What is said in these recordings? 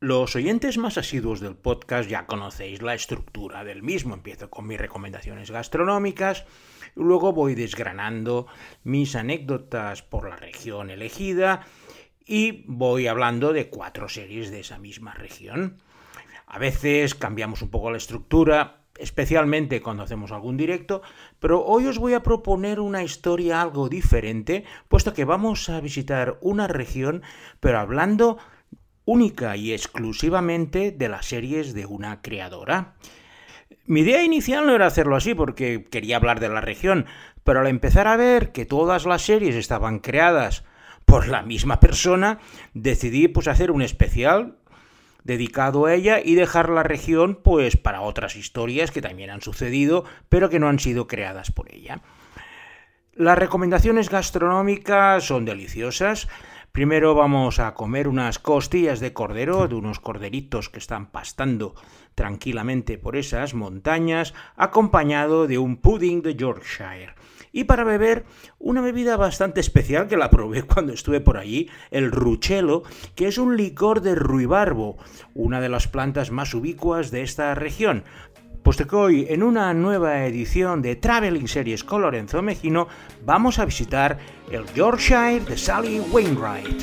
Los oyentes más asiduos del podcast ya conocéis la estructura del mismo. Empiezo con mis recomendaciones gastronómicas, luego voy desgranando mis anécdotas por la región elegida y voy hablando de cuatro series de esa misma región. A veces cambiamos un poco la estructura, especialmente cuando hacemos algún directo, pero hoy os voy a proponer una historia algo diferente, puesto que vamos a visitar una región, pero hablando única y exclusivamente de las series de una creadora. Mi idea inicial no era hacerlo así porque quería hablar de la región, pero al empezar a ver que todas las series estaban creadas por la misma persona, decidí pues hacer un especial dedicado a ella y dejar la región pues para otras historias que también han sucedido, pero que no han sido creadas por ella. Las recomendaciones gastronómicas son deliciosas. Primero vamos a comer unas costillas de cordero, de unos corderitos que están pastando tranquilamente por esas montañas, acompañado de un pudding de Yorkshire. Y para beber, una bebida bastante especial que la probé cuando estuve por allí, el ruchelo, que es un licor de ruibarbo, una de las plantas más ubicuas de esta región, Hoy, en una nueva edición de Traveling Series con Lorenzo Mejino, vamos a visitar el Yorkshire de Sally Wainwright.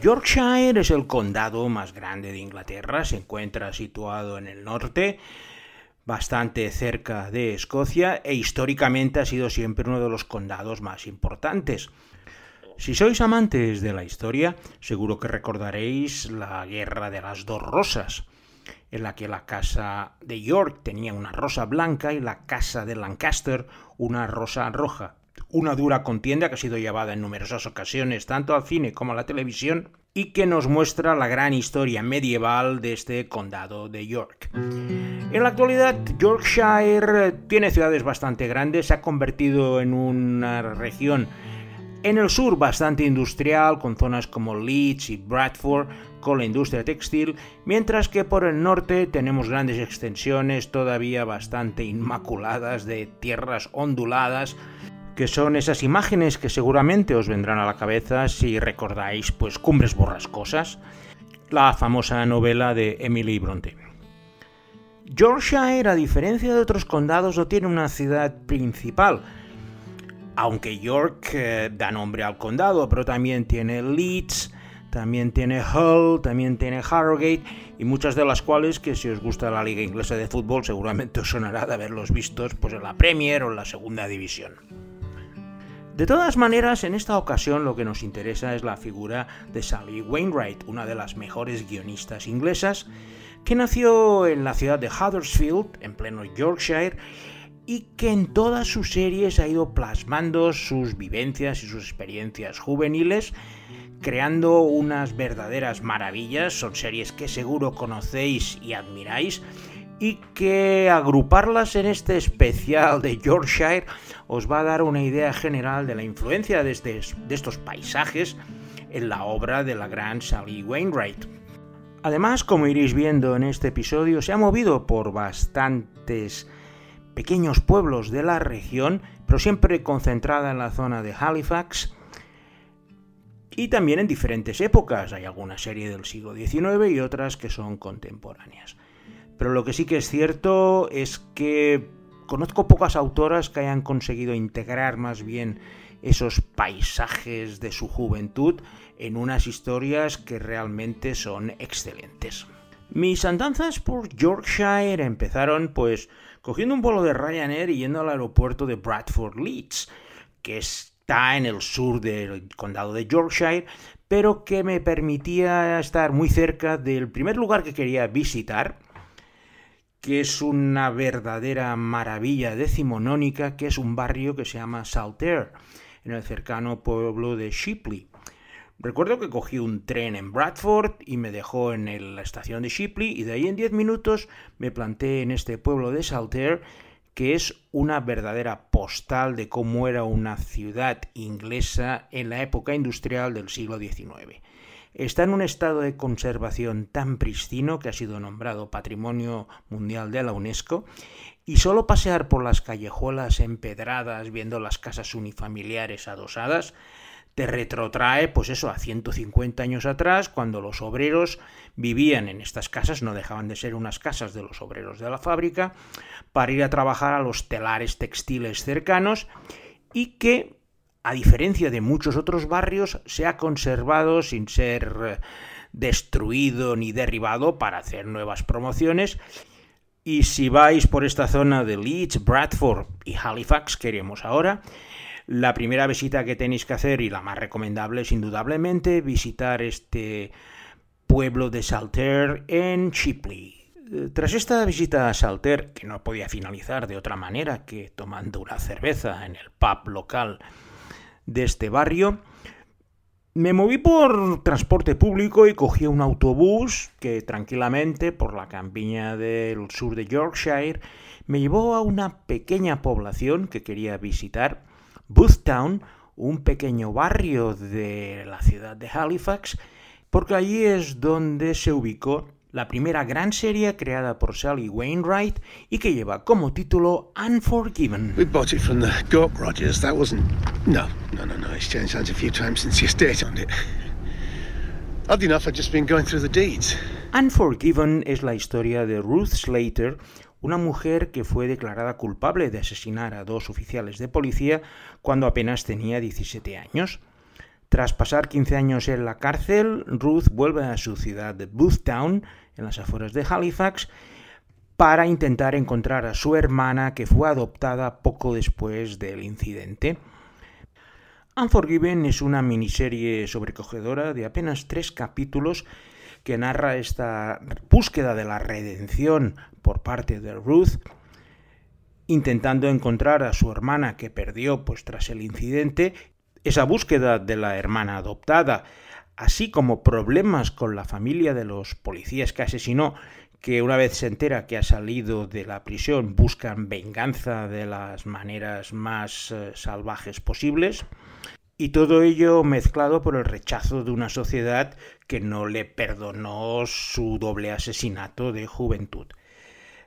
Yorkshire es el condado más grande de Inglaterra, se encuentra situado en el norte, bastante cerca de Escocia e históricamente ha sido siempre uno de los condados más importantes. Si sois amantes de la historia, seguro que recordaréis la Guerra de las Dos Rosas, en la que la casa de York tenía una rosa blanca y la casa de Lancaster una rosa roja. Una dura contienda que ha sido llevada en numerosas ocasiones tanto al cine como a la televisión y que nos muestra la gran historia medieval de este condado de York. En la actualidad, Yorkshire tiene ciudades bastante grandes, se ha convertido en una región en el sur bastante industrial, con zonas como Leeds y Bradford, con la industria textil, mientras que por el norte tenemos grandes extensiones todavía bastante inmaculadas de tierras onduladas, que son esas imágenes que seguramente os vendrán a la cabeza si recordáis pues Cumbres Borrascosas, la famosa novela de Emily Bronte. Yorkshire, a diferencia de otros condados, no tiene una ciudad principal, aunque York eh, da nombre al condado, pero también tiene Leeds, también tiene Hull, también tiene Harrogate y muchas de las cuales que si os gusta la liga inglesa de fútbol seguramente os sonará de haberlos vistos pues en la Premier o en la segunda división. De todas maneras, en esta ocasión lo que nos interesa es la figura de Sally Wainwright, una de las mejores guionistas inglesas, que nació en la ciudad de Huddersfield, en pleno Yorkshire, y que en todas sus series ha ido plasmando sus vivencias y sus experiencias juveniles, creando unas verdaderas maravillas. Son series que seguro conocéis y admiráis y que agruparlas en este especial de Yorkshire os va a dar una idea general de la influencia de, este, estos paisajes en la obra de la gran Sally Wainwright. Además, como iréis viendo en este episodio, se ha movido por bastantes pequeños pueblos de la región, pero siempre concentrada en la zona de Halifax, y también en diferentes épocas. Hay alguna serie del siglo XIX y otras que son contemporáneas. Pero lo que sí que es cierto es que conozco pocas autoras que hayan conseguido integrar más bien esos paisajes de su juventud en unas historias que realmente son excelentes. Mis andanzas por Yorkshire empezaron pues cogiendo un vuelo de Ryanair y yendo al aeropuerto de Bradford Leeds, que está en el sur del condado de Yorkshire, pero que me permitía estar muy cerca del primer lugar que quería visitar, que es una verdadera maravilla decimonónica, que es un barrio que se llama Saltaire, en el cercano pueblo de Shipley. Recuerdo que cogí un tren en Bradford y me dejó en la estación de Shipley y de ahí en 10 minutos me planté en este pueblo de Saltaire que es una verdadera postal de cómo era una ciudad inglesa en la época industrial del siglo XIX. está en un estado de conservación tan pristino que ha sido nombrado Patrimonio Mundial de la UNESCO y solo pasear por las callejuelas empedradas viendo las casas unifamiliares adosadas te retrotrae, pues eso, a 150 años atrás, cuando los obreros vivían en estas casas, no dejaban de ser unas casas de los obreros de la fábrica, para ir a trabajar a los telares textiles cercanos y que, a diferencia de muchos otros barrios, se ha conservado sin ser eh, destruido ni derribado para hacer nuevas promociones. Y si vais por esta zona de Leeds, Bradford y Halifax, queremos ahora, la primera visita que tenéis que hacer y la más recomendable es indudablemente visitar este pueblo de Salter en Chipley. Tras esta visita a Salter, que no podía finalizar de otra manera que tomando una cerveza en el pub local de este barrio, me moví por transporte público y cogí un autobús que tranquilamente por la campiña del sur de Yorkshire me llevó a una pequeña población que quería visitar, Boothtown, un pequeño barrio de la ciudad de Halifax, porque allí es donde se ubicó la primera gran serie creada por Sally Wainwright y que lleva como título Unforgiven. We bought it from the Gorp Rogers. That wasn't. No, no, no, no. It's changed hands a few times since the estate on it. Odd enough, I've just been going through the deeds. Unforgiven es la historia de Ruth Slater, una mujer que fue declarada culpable de asesinar a dos oficiales de policía cuando apenas tenía 17 años. Tras pasar 15 años en la cárcel, Ruth vuelve a su ciudad de Boothtown, en las afueras de Halifax, para intentar encontrar a su hermana que fue adoptada poco después del incidente. Unforgiven es una miniserie sobrecogedora de apenas tres capítulos que narra esta búsqueda de la redención por parte de Ruth, intentando encontrar a su hermana que perdió pues tras el incidente esa búsqueda de la hermana adoptada, así como problemas con la familia de los policías que asesinó, que una vez se entera que ha salido de la prisión buscan venganza de las maneras más eh, salvajes posibles, y todo ello mezclado por el rechazo de una sociedad que no le perdonó su doble asesinato de juventud.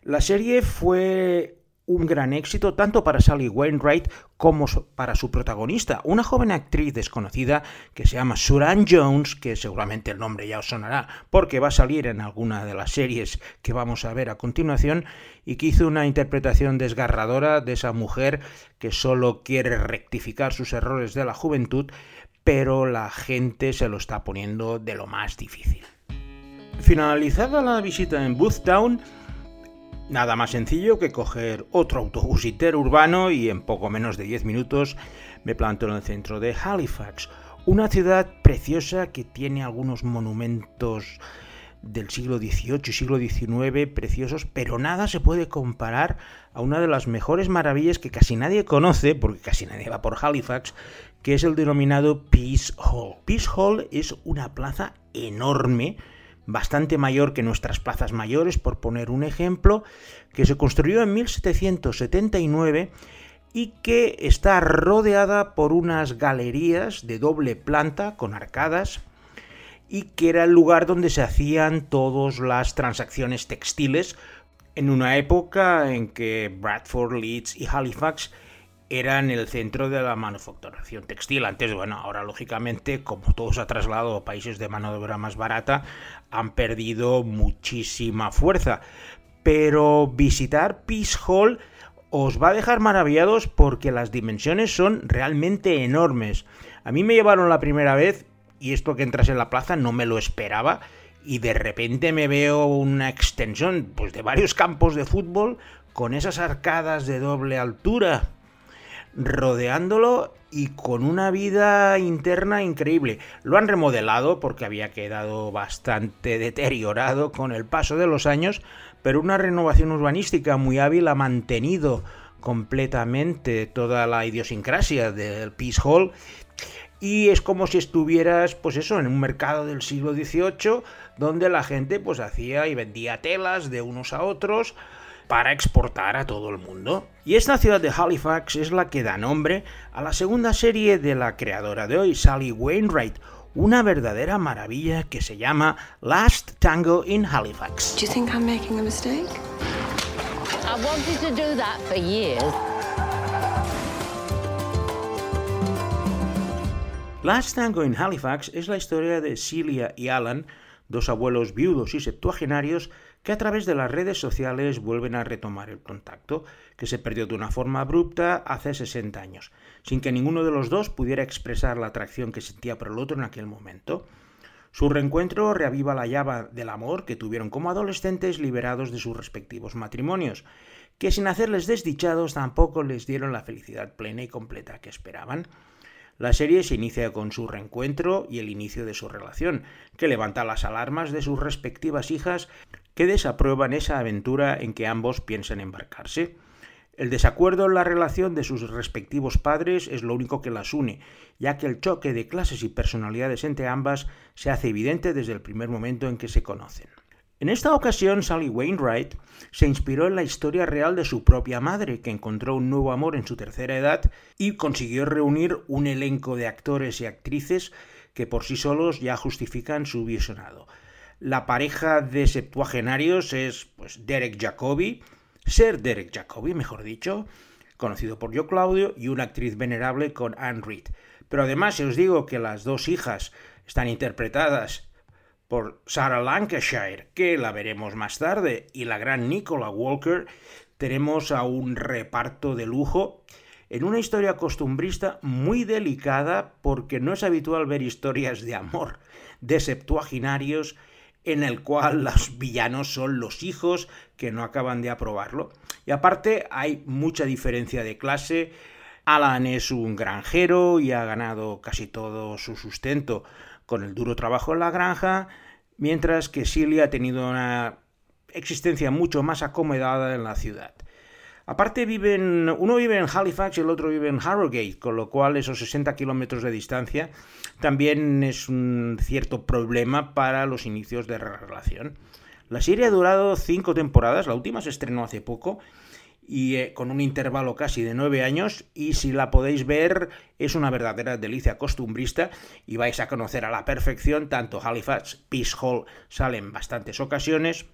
La serie fue un gran éxito tanto para Sally Wainwright como para su protagonista, una joven actriz desconocida que se llama Suran Jones, que seguramente el nombre ya os sonará porque va a salir en alguna de las series que vamos a ver a continuación, y que hizo una interpretación desgarradora de esa mujer que solo quiere rectificar sus errores de la juventud, pero la gente se lo está poniendo de lo más difícil. Finalizada la visita en Boothtown, Nada más sencillo que coger otro autobús interurbano y en poco menos de 10 minutos me planto en el centro de Halifax, una ciudad preciosa que tiene algunos monumentos del siglo XVIII y siglo XIX preciosos, pero nada se puede comparar a una de las mejores maravillas que casi nadie conoce, porque casi nadie va por Halifax, que es el denominado Peace Hall. Peace Hall es una plaza enorme, bastante mayor que nuestras plazas mayores, por poner un ejemplo, que se construyó en 1779 y que está rodeada por unas galerías de doble planta con arcadas y que era el lugar donde se hacían todas las transacciones textiles en una época en que Bradford, Leeds y Halifax eran el centro de la manufacturación textil. Antes, bueno, ahora lógicamente, como todo se ha trasladado a países de mano de obra más barata, han perdido muchísima fuerza. Pero visitar Peace Hall os va a dejar maravillados porque las dimensiones son realmente enormes. A mí me llevaron la primera vez, y esto que entras en la plaza no me lo esperaba, y de repente me veo una extensión pues, de varios campos de fútbol con esas arcadas de doble altura rodeándolo y con una vida interna increíble. Lo han remodelado porque había quedado bastante deteriorado con el paso de los años, pero una renovación urbanística muy hábil ha mantenido completamente toda la idiosincrasia del Peace Hall y es como si estuvieras, pues eso, en un mercado del siglo XVIII donde la gente pues hacía y vendía telas de unos a otros para exportar a todo el mundo. Y esta ciudad de Halifax es la que da nombre a la segunda serie de la creadora de hoy, Sally Wainwright, una verdadera maravilla que se llama Last Tango in Halifax. Do you think I'm making a mistake? I wanted to do that for years. Last Tango in Halifax es la historia de Celia y Alan, dos abuelos viudos y septuagenarios que a través de las redes sociales vuelven a retomar el contacto, que se perdió de una forma abrupta hace 60 años, sin que ninguno de los dos pudiera expresar la atracción que sentía por el otro en aquel momento. Su reencuentro reaviva la llama del amor que tuvieron como adolescentes liberados de sus respectivos matrimonios, que sin hacerles desdichados tampoco les dieron la felicidad plena y completa que esperaban. La serie se inicia con su reencuentro y el inicio de su relación, que levanta las alarmas de sus respectivas hijas que desaprueban esa aventura en que ambos piensan embarcarse. El desacuerdo en la relación de sus respectivos padres es lo único que las une, ya que el choque de clases y personalidades entre ambas se hace evidente desde el primer momento en que se conocen. En esta ocasión, Sally Wainwright se inspiró en la historia real de su propia madre, que encontró un nuevo amor en su tercera edad y consiguió reunir un elenco de actores y actrices que por sí solos ya justifican su visionado. La pareja de septuagenarios es pues, Derek Jacobi, ser Derek Jacobi, mejor dicho, conocido por Yo Claudio, y una actriz venerable con Anne Reed. Pero además, si os digo que las dos hijas están interpretadas por Sarah Lancashire, que la veremos más tarde, y la gran Nicola Walker, tenemos a un reparto de lujo en una historia costumbrista muy delicada porque no es habitual ver historias de amor de septuaginarios en el cual los villanos son los hijos que no acaban de aprobarlo. Y aparte hay mucha diferencia de clase. Alan es un granjero y ha ganado casi todo su sustento con el duro trabajo en la granja, mientras que Celia ha tenido una existencia mucho más acomodada en la ciudad. Aparte viven, uno vive en Halifax y el otro vive en Harrogate, con lo cual esos 60 kilómetros de distancia también es un cierto problema para los inicios de la relación. La serie ha durado cinco temporadas, la última se estrenó hace poco y eh, con un intervalo casi de nueve años y si la podéis ver es una verdadera delicia costumbrista y vais a conocer a la perfección tanto Halifax, Peace Hall sale en bastantes ocasiones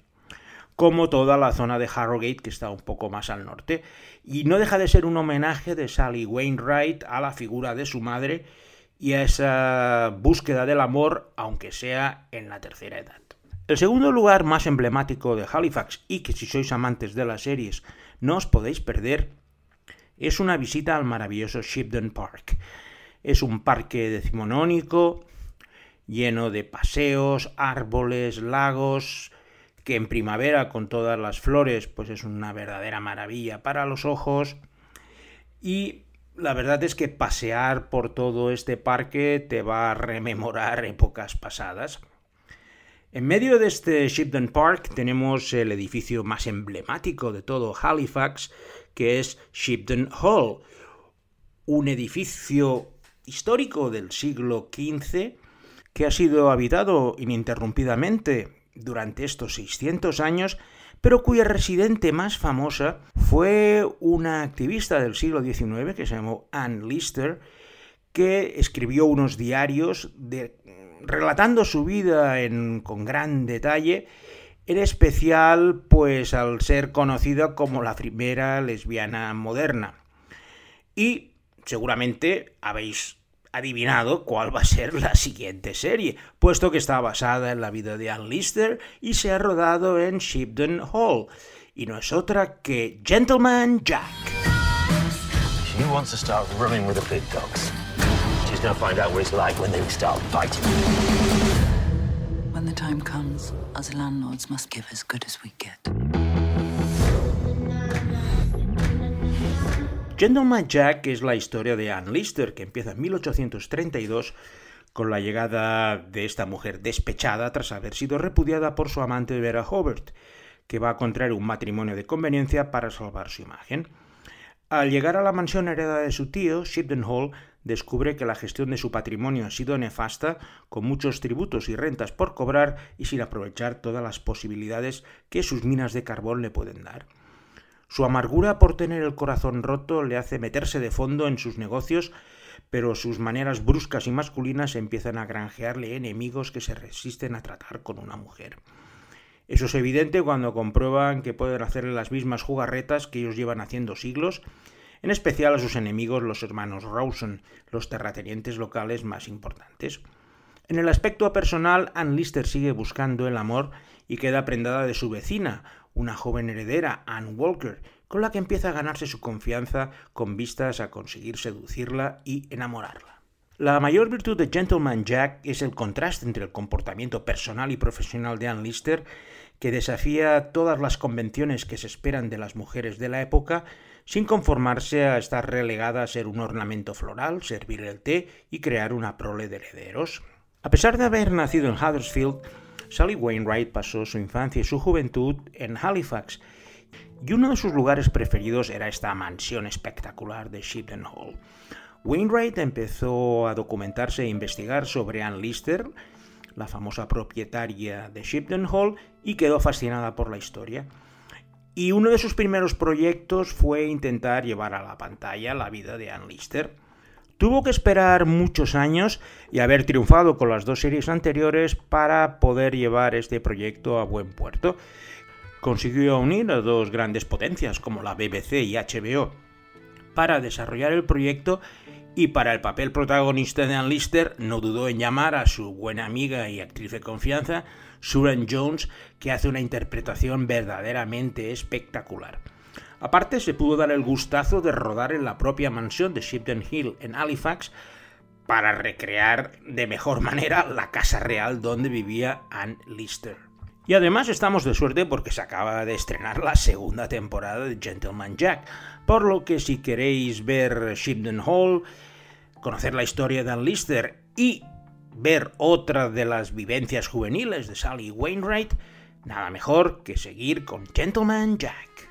como toda la zona de Harrogate que está un poco más al norte y no deja de ser un homenaje de Sally Wainwright a la figura de su madre y a esa búsqueda del amor aunque sea en la tercera edad. El segundo lugar más emblemático de Halifax y que si sois amantes de las series no os podéis perder es una visita al maravilloso Shipton Park. Es un parque decimonónico lleno de paseos, árboles, lagos, que en primavera con todas las flores pues es una verdadera maravilla para los ojos y la verdad es que pasear por todo este parque te va a rememorar épocas pasadas. En medio de este Shipton Park tenemos el edificio más emblemático de todo Halifax, que es Shipton Hall, un edificio histórico del siglo XV que ha sido habitado ininterrumpidamente durante estos 600 años, pero cuya residente más famosa fue una activista del siglo XIX que se llamó Anne Lister, que escribió unos diarios de relatando su vida con gran detalle, en especial pues al ser conocida como la primera lesbiana moderna. Y seguramente habéis adivinado cuál va a ser la siguiente serie, puesto que está basada en la vida de Ann Lister y se ha rodado en Shipton Hall, y no es otra que Gentleman Jack. She wants to start running with the big dogs. She's gonna find out what it's like when they start fighting. When the time comes, us landlords must give as good as we get. Gentleman Jack es la historia de Anne Lister, que empieza en 1832 con la llegada de esta mujer despechada tras haber sido repudiada por su amante Vera Hobart, que va a contraer un matrimonio de conveniencia para salvar su imagen. Al llegar a la mansión heredada de su tío, Shipton Hall descubre que la gestión de su patrimonio ha sido nefasta, con muchos tributos y rentas por cobrar y sin aprovechar todas las posibilidades que sus minas de carbón le pueden dar. Su amargura por tener el corazón roto le hace meterse de fondo en sus negocios, pero sus maneras bruscas y masculinas empiezan a granjearle enemigos que se resisten a tratar con una mujer. Eso es evidente cuando comprueban que pueden hacerle las mismas jugarretas que ellos llevan haciendo siglos, en especial a sus enemigos los hermanos Rawson, los terratenientes locales más importantes. En el aspecto personal, Ann Lister sigue buscando el amor y queda prendada de su vecina, una joven heredera, Ann Walker, con la que empieza a ganarse su confianza con vistas a conseguir seducirla y enamorarla. La mayor virtud de Gentleman Jack es el contraste entre el comportamiento personal y profesional de Ann Lister, que desafía todas las convenciones que se esperan de las mujeres de la época, sin conformarse a estar relegada a ser un ornamento floral, servir el té y crear una prole de herederos. A pesar de haber nacido en Huddersfield, Sally Wainwright pasó su infancia y su juventud en Halifax, y uno de sus lugares preferidos era esta mansión espectacular de Shipton Hall. Wainwright empezó a documentarse e investigar sobre Anne Lister, la famosa propietaria de Shipton Hall, y quedó fascinada por la historia. Y uno de sus primeros proyectos fue intentar llevar a la pantalla la vida de Anne Lister. Tuvo que esperar muchos años y haber triunfado con las dos series anteriores para poder llevar este proyecto a buen puerto. Consiguió unir a dos grandes potencias como la BBC y HBO para desarrollar el proyecto y para el papel protagonista de Ann Lister no dudó en llamar a su buena amiga y actriz de confianza, Suran Jones, que hace una interpretación verdaderamente espectacular. Aparte, se pudo dar el gustazo de rodar en la propia mansión de Shipton Hill en Halifax para recrear de mejor manera la casa real donde vivía Anne Lister. Y además estamos de suerte porque se acaba de estrenar la segunda temporada de Gentleman Jack, por lo que si queréis ver Shipton Hall, conocer la historia de Anne Lister y ver otra de las vivencias juveniles de Sally Wainwright, nada mejor que seguir con Gentleman Jack.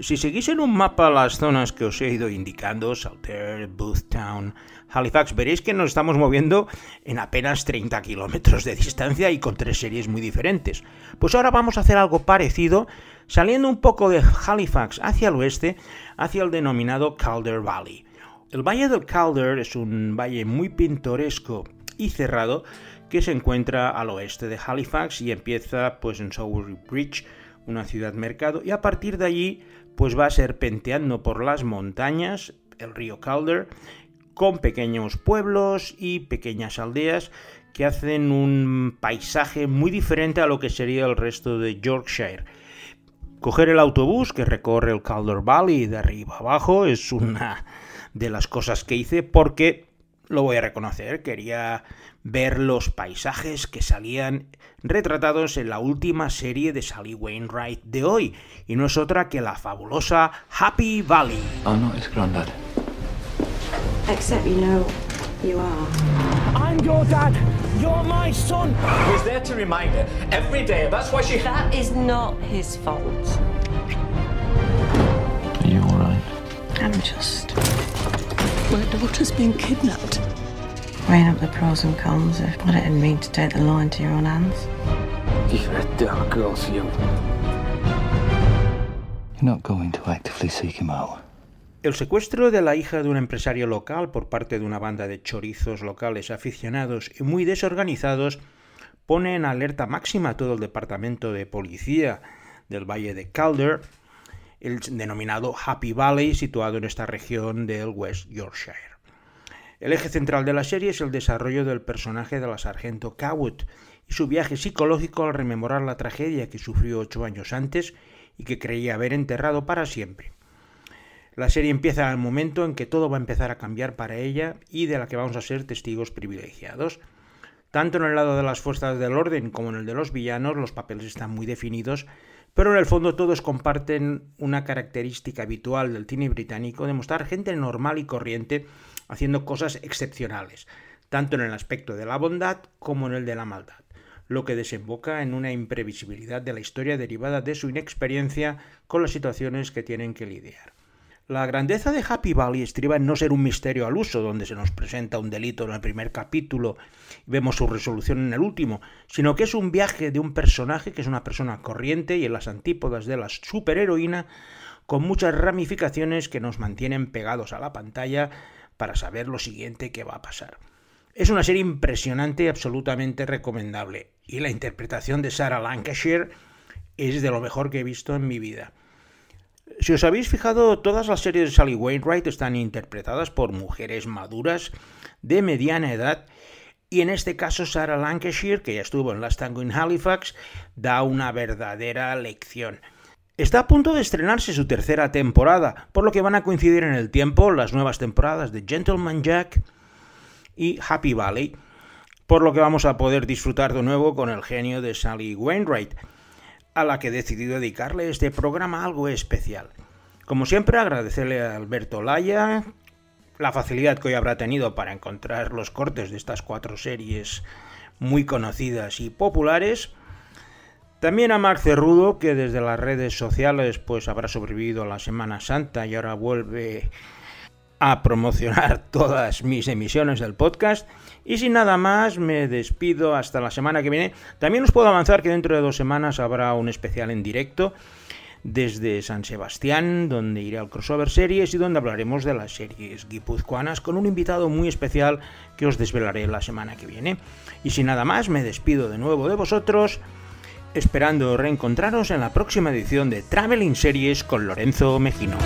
Si seguís en un mapa las zonas que os he ido indicando, Saltaire, Boothtown, Halifax, veréis que nos estamos moviendo en apenas 30 kilómetros de distancia y con tres series muy diferentes. Pues ahora vamos a hacer algo parecido, saliendo un poco de Halifax hacia el oeste, hacia el denominado Calder Valley. El Valle del Calder es un valle muy pintoresco y cerrado que se encuentra al oeste de Halifax y empieza pues en Sowery Bridge, una ciudad mercado, y a partir de allí pues va serpenteando por las montañas, el río Calder, con pequeños pueblos y pequeñas aldeas que hacen un paisaje muy diferente a lo que sería el resto de Yorkshire. Coger el autobús que recorre el Calder Valley de arriba abajo es una de las cosas que hice porque lo voy a reconocer, quería ver los paisajes que salían retratados en la última serie de Sally Wainwright de hoy, y no es otra que la fabulosa Happy Valley. I'm not his granddad. Except you know you are. I'm your dad. You're my son. He's there to remind her every day. That's why she. That is not his fault. Are you alright? I'm just My daughter's been kidnapped. Weighing up the pros and cons of what it'd mean to take the law into your own hands. You're a dark girl, you. You're not going to actively seek him out. El secuestro de la hija de un empresario local por parte de una banda de chorizos locales aficionados y muy desorganizados pone en alerta máxima a todo el departamento de policía del Valle de Calder, el denominado Happy Valley, situado en esta región del West Yorkshire. El eje central de la serie es el desarrollo del personaje de la sargento Cowwood y su viaje psicológico al rememorar la tragedia que sufrió ocho años antes y que creía haber enterrado para siempre. La serie empieza al momento en que todo va a empezar a cambiar para ella y de la que vamos a ser testigos privilegiados. Tanto en el lado de las fuerzas del orden como en el de los villanos los papeles están muy definidos, pero en el fondo todos comparten una característica habitual del cine británico de mostrar gente normal y corriente haciendo cosas excepcionales, tanto en el aspecto de la bondad como en el de la maldad, lo que desemboca en una imprevisibilidad de la historia derivada de su inexperiencia con las situaciones que tienen que lidiar. La grandeza de Happy Valley estriba en no ser un misterio al uso, donde se nos presenta un delito en el primer capítulo y vemos su resolución en el último, sino que es un viaje de un personaje que es una persona corriente y en las antípodas de la superheroína, con muchas ramificaciones que nos mantienen pegados a la pantalla para saber lo siguiente que va a pasar. Es una serie impresionante y absolutamente recomendable, y la interpretación de Sarah Lancashire es de lo mejor que he visto en mi vida. Si os habéis fijado, todas las series de Sally Wainwright están interpretadas por mujeres maduras de mediana edad y en este caso Sarah Lancashire, que ya estuvo en Last Tango in Halifax, da una verdadera lección. Está a punto de estrenarse su tercera temporada, por lo que van a coincidir en el tiempo las nuevas temporadas de Gentleman Jack y Happy Valley, por lo que vamos a poder disfrutar de nuevo con el genio de Sally Wainwright, a la que he decidido dedicarle este programa algo especial. Como siempre, agradecerle a Alberto Laya, la facilidad que hoy habrá tenido para encontrar los cortes de estas cuatro series muy conocidas y populares. También a Marc Cerrudo, que desde las redes sociales pues habrá sobrevivido a la Semana Santa y ahora vuelve a promocionar todas mis emisiones del podcast. Y sin nada más, me despido hasta la semana que viene. También os puedo avanzar que dentro de dos semanas habrá un especial en directo desde San Sebastián, donde iré al crossover series y donde hablaremos de las series guipuzcoanas con un invitado muy especial que os desvelaré la semana que viene. Y sin nada más, me despido de nuevo de vosotros, esperando reencontraros en la próxima edición de Traveling Series con Lorenzo Mejino.